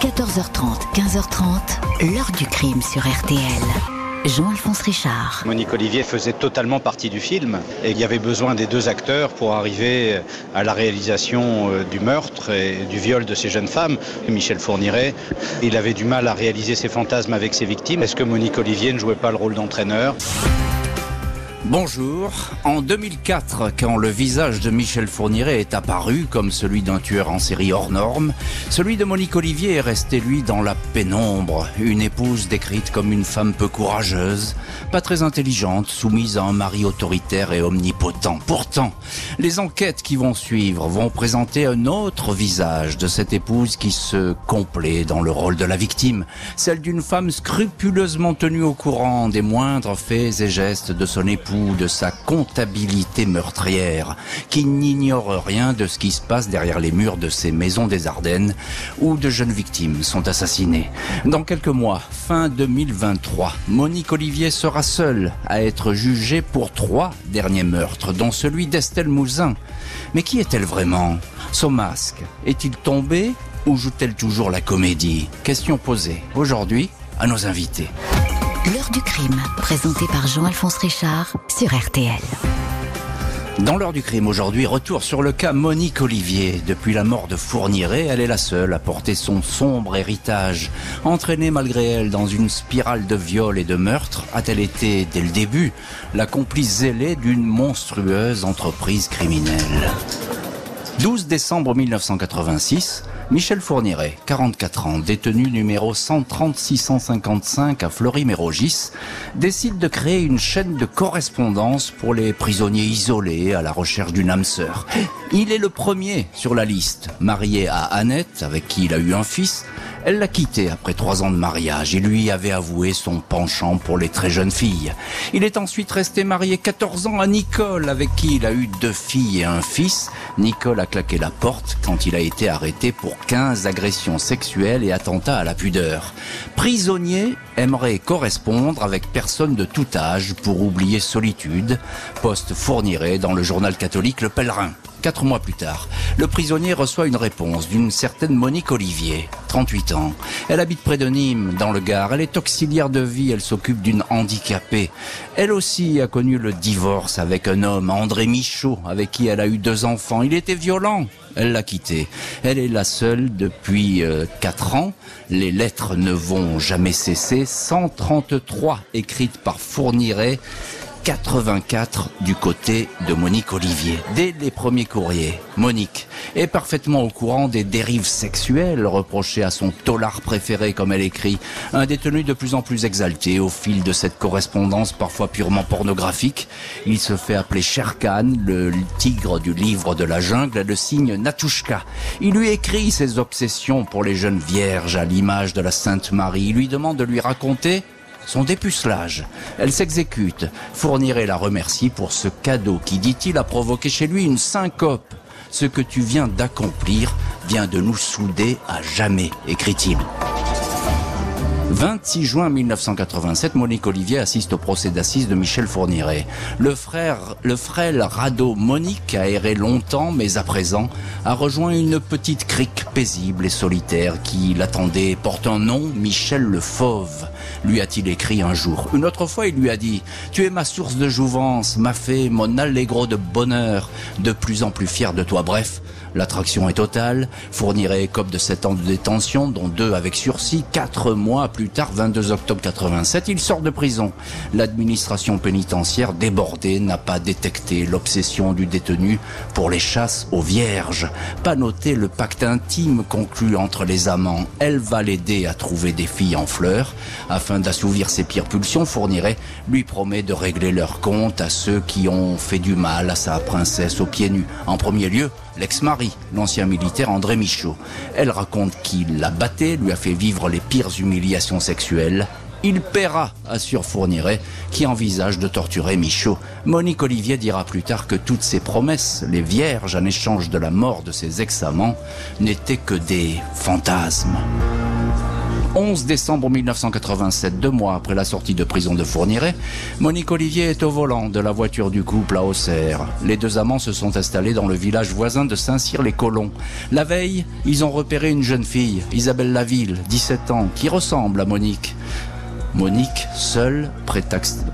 14h30, 15h30, l'heure du crime sur RTL. Jean-Alphonse Richard. Monique Olivier faisait totalement partie du film et il y avait besoin des deux acteurs pour arriver à la réalisation euh, du meurtre et du viol de ces jeunes femmes. Michel Fourniret, il avait du mal à réaliser ses fantasmes avec ses victimes. Est-ce que Monique Olivier ne jouait pas le rôle d'entraîneur? Bonjour. En 2004, quand le visage de Michel Fourniret est apparu comme celui d'un tueur en série hors norme, celui de Monique Olivier est resté, lui, dans la pénombre. Une épouse décrite comme une femme peu courageuse, pas très intelligente, soumise à un mari autoritaire et omnipotent. Pourtant, les enquêtes qui vont suivre vont présenter un autre visage de cette épouse qui se complaît dans le rôle de la victime, celle d'une femme scrupuleusement tenue au courant des moindres faits et gestes de son époux de sa comptabilité meurtrière, qui n'ignore rien de ce qui se passe derrière les murs de ces maisons des Ardennes, où de jeunes victimes sont assassinées. Dans quelques mois, fin 2023, Monique Olivier sera seule à être jugée pour trois derniers meurtres, dont celui d'Estelle Mouzin. Mais qui est-elle vraiment? Son masque est-il tombé ou joue-t-elle toujours la comédie? Question posée aujourd'hui à nos invités. L'heure du crime, présenté par Jean-Alphonse Richard sur RTL. Dans l'heure du crime aujourd'hui, retour sur le cas Monique Olivier. Depuis la mort de Fourniret, elle est la seule à porter son sombre héritage. Entraînée malgré elle dans une spirale de viol et de meurtre, a-t-elle été, dès le début, la complice zélée d'une monstrueuse entreprise criminelle? 12 décembre 1986, Michel Fourniret, 44 ans, détenu numéro 130-655 à Fleury-Mérogis, décide de créer une chaîne de correspondance pour les prisonniers isolés à la recherche d'une âme sœur. Il est le premier sur la liste, marié à Annette, avec qui il a eu un fils, elle l'a quitté après trois ans de mariage et lui avait avoué son penchant pour les très jeunes filles. Il est ensuite resté marié 14 ans à Nicole, avec qui il a eu deux filles et un fils. Nicole a claqué la porte quand il a été arrêté pour 15 agressions sexuelles et attentats à la pudeur. Prisonnier aimerait correspondre avec personne de tout âge pour oublier solitude. Poste fournirait dans le journal catholique Le Pèlerin. Quatre mois plus tard, le prisonnier reçoit une réponse d'une certaine Monique Olivier, 38 ans. Elle habite près de Nîmes, dans le Gard. Elle est auxiliaire de vie, elle s'occupe d'une handicapée. Elle aussi a connu le divorce avec un homme, André Michaud, avec qui elle a eu deux enfants. Il était violent. Elle l'a quitté. Elle est la seule depuis euh, quatre ans. Les lettres ne vont jamais cesser. 133 écrites par Fourniret 84 du côté de Monique Olivier. Dès les premiers courriers, Monique est parfaitement au courant des dérives sexuelles reprochées à son tolard préféré, comme elle écrit, un détenu de plus en plus exalté au fil de cette correspondance parfois purement pornographique. Il se fait appeler Sherkan, le tigre du livre de la jungle, le signe Natushka. Il lui écrit ses obsessions pour les jeunes vierges à l'image de la Sainte Marie. Il lui demande de lui raconter son dépucelage. Elle s'exécute. Fournirait la remercie pour ce cadeau qui, dit-il, a provoqué chez lui une syncope. Ce que tu viens d'accomplir vient de nous souder à jamais, écrit-il. 26 juin 1987, Monique Olivier assiste au procès d'assises de Michel Fourniret. Le frère, le frêle radeau Monique a erré longtemps, mais à présent a rejoint une petite crique paisible et solitaire qui l'attendait, porte un nom, Michel le Fauve, lui a-t-il écrit un jour. Une autre fois, il lui a dit, tu es ma source de jouvence, ma fée, mon allegro de bonheur, de plus en plus fier de toi. Bref, L'attraction est totale, fournirait écope de 7 ans de détention, dont 2 avec sursis, 4 mois plus tard, 22 octobre 87, il sort de prison. L'administration pénitentiaire débordée n'a pas détecté l'obsession du détenu pour les chasses aux vierges, pas noté le pacte intime conclu entre les amants. Elle va l'aider à trouver des filles en fleurs, afin d'assouvir ses pires pulsions, fournirait, lui promet de régler leur compte à ceux qui ont fait du mal à sa princesse aux pieds nus. En premier lieu, l'ex-mari, l'ancien militaire André Michaud. Elle raconte qu'il la battait, lui a fait vivre les pires humiliations sexuelles. Il paiera, assure Fourniret, qui envisage de torturer Michaud. Monique Olivier dira plus tard que toutes ces promesses, les vierges en échange de la mort de ses ex-amants, n'étaient que des fantasmes. 11 décembre 1987, deux mois après la sortie de prison de Fourniret, Monique Olivier est au volant de la voiture du couple à Auxerre. Les deux amants se sont installés dans le village voisin de Saint-Cyr-les-Colons. La veille, ils ont repéré une jeune fille, Isabelle Laville, 17 ans, qui ressemble à Monique. Monique, seule,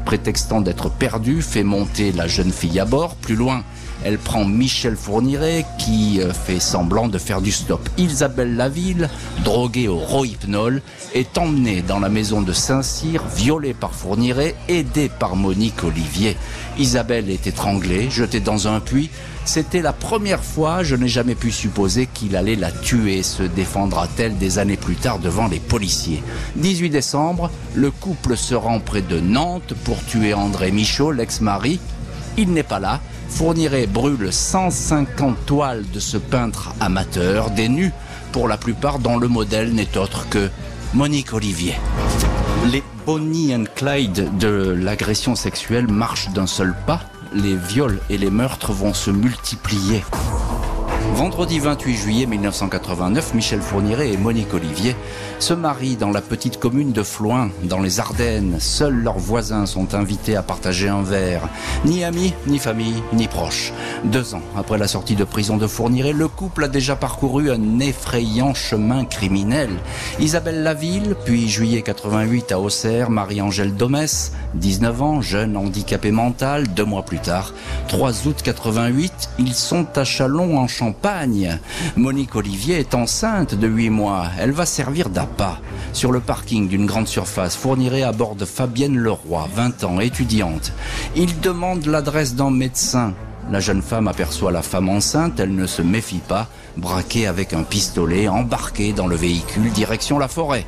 prétextant d'être perdue, fait monter la jeune fille à bord. Plus loin, elle prend Michel Fourniret qui euh, fait semblant de faire du stop. Isabelle Laville, droguée au rohypnol, est emmenée dans la maison de Saint-Cyr, violée par Fourniret, aidée par Monique Olivier. Isabelle est étranglée, jetée dans un puits. C'était la première fois, je n'ai jamais pu supposer qu'il allait la tuer, se défendra-t-elle des années plus tard devant les policiers. 18 décembre, le couple se rend près de Nantes pour tuer André Michaud, l'ex-mari. Il n'est pas là, Fourniret brûle 150 toiles de ce peintre amateur, des nus pour la plupart dont le modèle n'est autre que Monique Olivier. Les Bonnie and Clyde de l'agression sexuelle marchent d'un seul pas. Les viols et les meurtres vont se multiplier. Vendredi 28 juillet 1989, Michel Fourniret et Monique Olivier se marient dans la petite commune de Floin, dans les Ardennes. Seuls leurs voisins sont invités à partager un verre. Ni amis, ni famille, ni proches. Deux ans après la sortie de prison de Fourniret, le couple a déjà parcouru un effrayant chemin criminel. Isabelle Laville, puis juillet 88 à Auxerre, Marie-Angèle Domès, 19 ans, jeune handicapé mental, deux mois plus tard, 3 août 88, ils sont à Chalon en Champagne Monique Olivier est enceinte de 8 mois. Elle va servir d'appât. Sur le parking d'une grande surface, fournirait à bord de Fabienne Leroy, 20 ans, étudiante. Il demande l'adresse d'un médecin. La jeune femme aperçoit la femme enceinte, elle ne se méfie pas braqué avec un pistolet, embarqué dans le véhicule direction la forêt.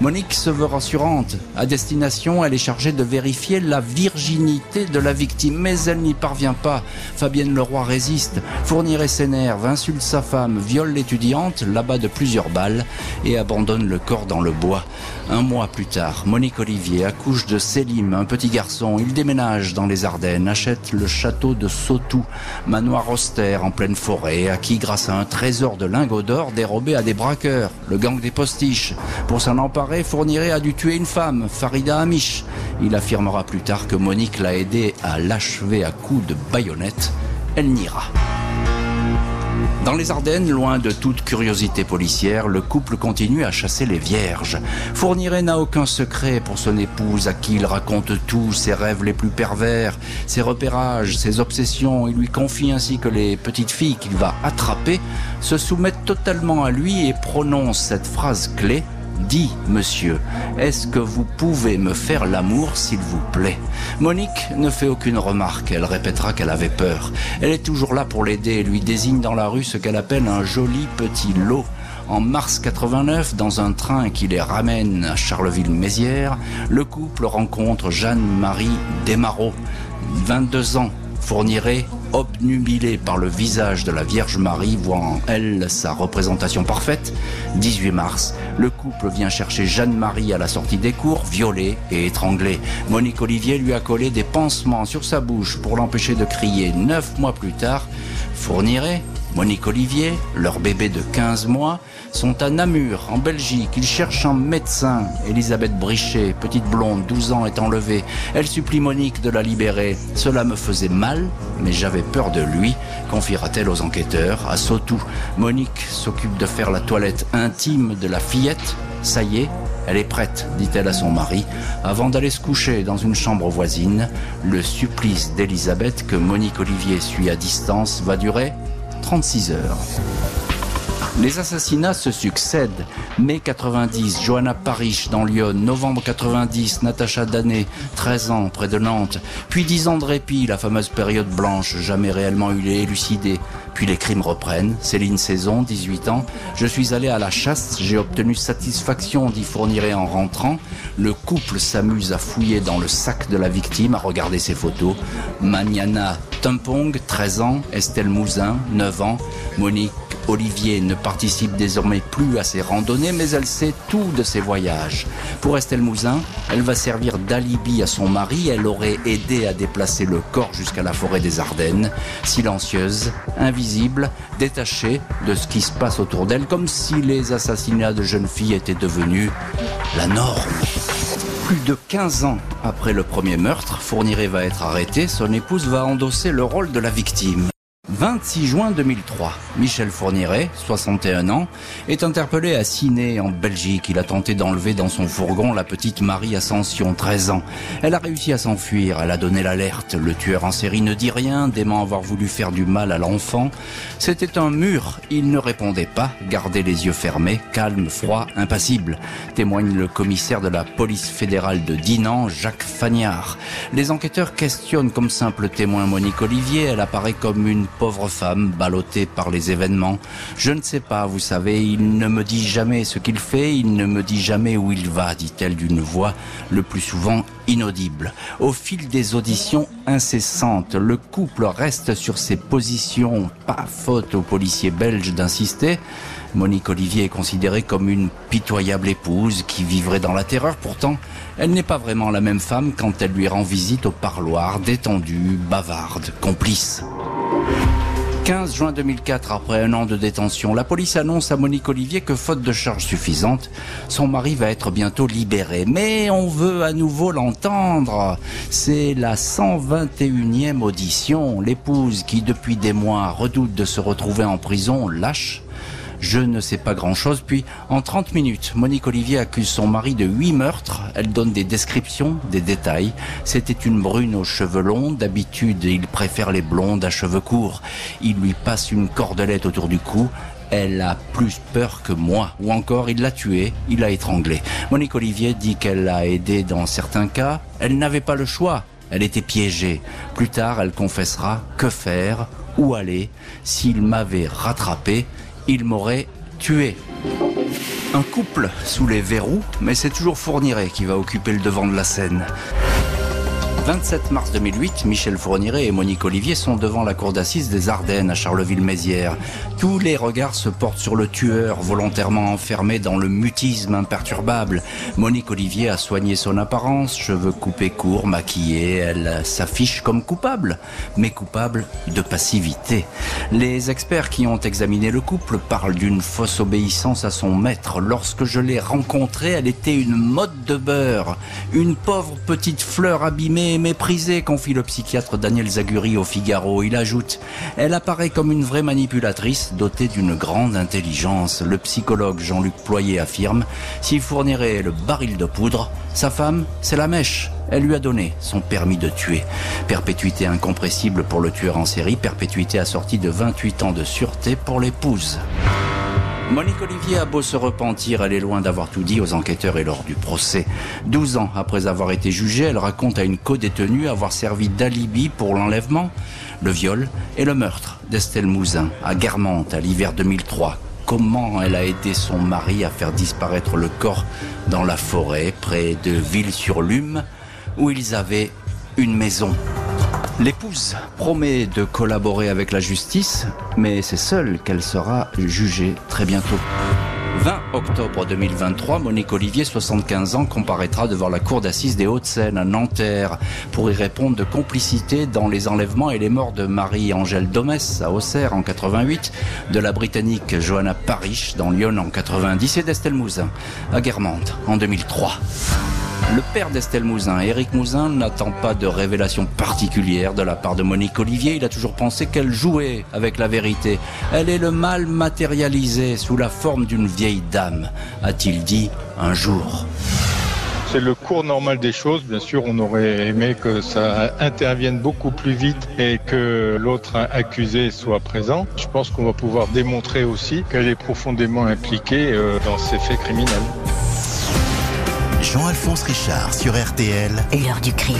Monique se veut rassurante. À destination, elle est chargée de vérifier la virginité de la victime, mais elle n'y parvient pas. Fabienne Leroy résiste, fournirait ses nerfs, insulte sa femme, viole l'étudiante, l'abat de plusieurs balles et abandonne le corps dans le bois. Un mois plus tard, Monique Olivier accouche de Sélim, un petit garçon. Il déménage dans les Ardennes, achète le château de Sautou, manoir austère en pleine forêt, acquis grâce à un trésor de lingots d'or dérobé à des braqueurs, le gang des postiches. Pour s'en emparer, Fourniret a dû tuer une femme, Farida Amish. Il affirmera plus tard que Monique l'a aidé à l'achever à coups de baïonnette. Elle n'ira. Dans les Ardennes, loin de toute curiosité policière, le couple continue à chasser les vierges. Fourniret n'a aucun secret pour son épouse à qui il raconte tout, ses rêves les plus pervers, ses repérages, ses obsessions. Il lui confie ainsi que les petites filles qu'il va attraper se soumettent totalement à lui et prononcent cette phrase clé Dis, monsieur, est-ce que vous pouvez me faire l'amour, s'il vous plaît? Monique ne fait aucune remarque. Elle répétera qu'elle avait peur. Elle est toujours là pour l'aider et lui désigne dans la rue ce qu'elle appelle un joli petit lot. En mars 89, dans un train qui les ramène à Charleville-Mézières, le couple rencontre Jeanne-Marie Desmarot, 22 ans, fournirait obnubilé par le visage de la Vierge Marie, voit en elle sa représentation parfaite. 18 mars, le couple vient chercher Jeanne-Marie à la sortie des cours, violée et étranglée. Monique Olivier lui a collé des pansements sur sa bouche pour l'empêcher de crier. Neuf mois plus tard, fournirait Monique Olivier, leur bébé de 15 mois, sont à Namur, en Belgique. Ils cherchent un médecin. Elisabeth Brichet, petite blonde, 12 ans, est enlevée. Elle supplie Monique de la libérer. Cela me faisait mal, mais j'avais peur de lui, confiera-t-elle aux enquêteurs. À Sautou, Monique s'occupe de faire la toilette intime de la fillette. Ça y est, elle est prête, dit-elle à son mari, avant d'aller se coucher dans une chambre voisine. Le supplice d'Elisabeth que Monique Olivier suit à distance va durer 36 heures. Les assassinats se succèdent. Mai 90, Johanna Parich dans Lyon. Novembre 90, Natacha Danet, 13 ans, près de Nantes. Puis 10 ans de répit, la fameuse période blanche, jamais réellement élucidée. Puis les crimes reprennent. Céline Saison, 18 ans. Je suis allé à la chasse, j'ai obtenu satisfaction d'y fournirait en rentrant. Le couple s'amuse à fouiller dans le sac de la victime, à regarder ses photos. Maniana Tumpong, 13 ans. Estelle Mouzin, 9 ans. Monique Olivier ne participe désormais plus à ses randonnées, mais elle sait tout de ses voyages. Pour Estelle Mouzin, elle va servir d'alibi à son mari. Elle aurait aidé à déplacer le corps jusqu'à la forêt des Ardennes. Silencieuse, invisible, détachée de ce qui se passe autour d'elle, comme si les assassinats de jeunes filles étaient devenus la norme. Plus de 15 ans après le premier meurtre, Fourniret va être arrêté, son épouse va endosser le rôle de la victime. 26 juin 2003, Michel Fourniret, 61 ans, est interpellé à Ciné en Belgique. Il a tenté d'enlever dans son fourgon la petite Marie Ascension, 13 ans. Elle a réussi à s'enfuir, elle a donné l'alerte. Le tueur en série ne dit rien, dément avoir voulu faire du mal à l'enfant. C'était un mur, il ne répondait pas, gardait les yeux fermés, calme, froid, impassible, témoigne le commissaire de la police fédérale de Dinan, Jacques Fagnard. Les enquêteurs questionnent comme simple témoin Monique Olivier, elle apparaît comme une pauvre femme ballottée par les événements. Je ne sais pas, vous savez, il ne me dit jamais ce qu'il fait, il ne me dit jamais où il va, dit-elle d'une voix le plus souvent inaudible. Au fil des auditions incessantes, le couple reste sur ses positions, pas faute aux policiers belges d'insister. Monique Olivier est considérée comme une pitoyable épouse qui vivrait dans la terreur. Pourtant, elle n'est pas vraiment la même femme quand elle lui rend visite au parloir, détendue, bavarde, complice. 15 juin 2004, après un an de détention, la police annonce à Monique Olivier que faute de charges suffisantes, son mari va être bientôt libéré. Mais on veut à nouveau l'entendre. C'est la 121e audition. L'épouse qui depuis des mois redoute de se retrouver en prison lâche je ne sais pas grand-chose. Puis, en 30 minutes, Monique Olivier accuse son mari de huit meurtres. Elle donne des descriptions, des détails. C'était une brune aux cheveux longs. D'habitude, il préfère les blondes à cheveux courts. Il lui passe une cordelette autour du cou. Elle a plus peur que moi. Ou encore, il l'a tuée, il l'a étranglée. Monique Olivier dit qu'elle l'a aidé dans certains cas. Elle n'avait pas le choix. Elle était piégée. Plus tard, elle confessera que faire, où aller, s'il m'avait rattrapé il m'aurait tué. Un couple sous les verrous, mais c'est toujours Fourniret qui va occuper le devant de la scène. 27 mars 2008, Michel Fourniret et Monique Olivier sont devant la cour d'assises des Ardennes à Charleville-Mézières. Tous les regards se portent sur le tueur volontairement enfermé dans le mutisme imperturbable. Monique Olivier a soigné son apparence, cheveux coupés courts, maquillés, elle s'affiche comme coupable, mais coupable de passivité. Les experts qui ont examiné le couple parlent d'une fausse obéissance à son maître. Lorsque je l'ai rencontrée, elle était une mode de beurre, une pauvre petite fleur abîmée méprisée, confie le psychiatre Daniel Zaguri au Figaro. Il ajoute Elle apparaît comme une vraie manipulatrice dotée d'une grande intelligence. Le psychologue Jean-Luc Ployer affirme S'il fournirait le baril de poudre, sa femme, c'est la mèche. Elle lui a donné son permis de tuer. Perpétuité incompressible pour le tueur en série, perpétuité assortie de 28 ans de sûreté pour l'épouse. Monique Olivier a beau se repentir, elle est loin d'avoir tout dit aux enquêteurs et lors du procès. 12 ans après avoir été jugée, elle raconte à une co-détenue avoir servi d'alibi pour l'enlèvement, le viol et le meurtre d'Estelle Mouzin à Guermantes à l'hiver 2003. Comment elle a aidé son mari à faire disparaître le corps dans la forêt près de Ville-sur-Lume où ils avaient une maison? L'épouse promet de collaborer avec la justice, mais c'est seule qu'elle sera jugée très bientôt. 20 octobre 2023, Monique Olivier, 75 ans, comparaîtra devant la cour d'assises des Hauts-de-Seine à Nanterre pour y répondre de complicité dans les enlèvements et les morts de Marie-Angèle Domès à Auxerre en 88, de la Britannique Johanna Parrish dans Lyon en 90 et d'Estelle Mouzin à Guermantes en 2003. Le père d'Estelle Mouzin, Éric Mouzin, n'attend pas de révélation particulière de la part de Monique Olivier. Il a toujours pensé qu'elle jouait avec la vérité. Elle est le mal matérialisé sous la forme d'une vieille dame, a-t-il dit un jour. C'est le cours normal des choses. Bien sûr, on aurait aimé que ça intervienne beaucoup plus vite et que l'autre accusé soit présent. Je pense qu'on va pouvoir démontrer aussi qu'elle est profondément impliquée euh, dans ces faits criminels. Jean-Alphonse Richard sur RTL. L'heure du crime.